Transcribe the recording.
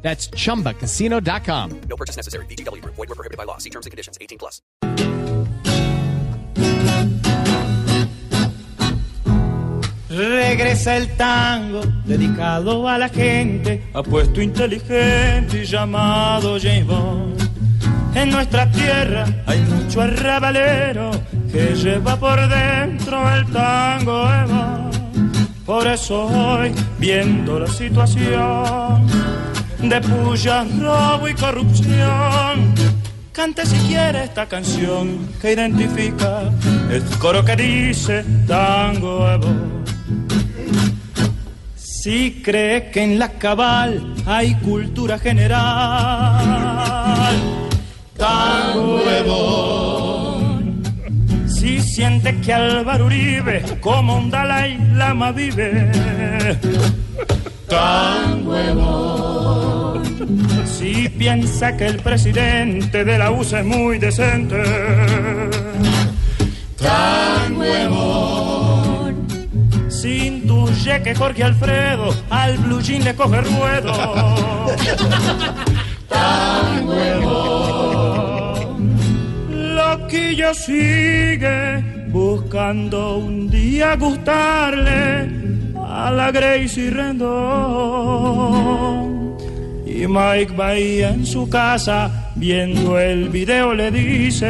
That's chumbacasino.com. No purchase necessary. VGW Group. Void were prohibited by law. See terms and conditions. 18 plus. Regresa el tango dedicado a la gente apuesto inteligente y llamado James Bond. En nuestra tierra hay mucho arrabalero que lleva por dentro el tango Eva. Por eso hoy, viendo la situación de puya, robo y corrupción, cante si quiere esta canción que identifica el coro que dice tango Evo. Si cree que en la cabal hay cultura general, tango Evo. Si siente que Álvaro Uribe como un Dalai Lama vive, tango Evo. Si piensa que el presidente de la USA es muy decente, tango Evo. Si intuye que Jorge Alfredo al blue jean le coge ruedo, tango Evo. Loquillo sigue buscando un día gustarle a la Gracie Rendón. Y Mike Bahía en su casa, viendo el video, le dice: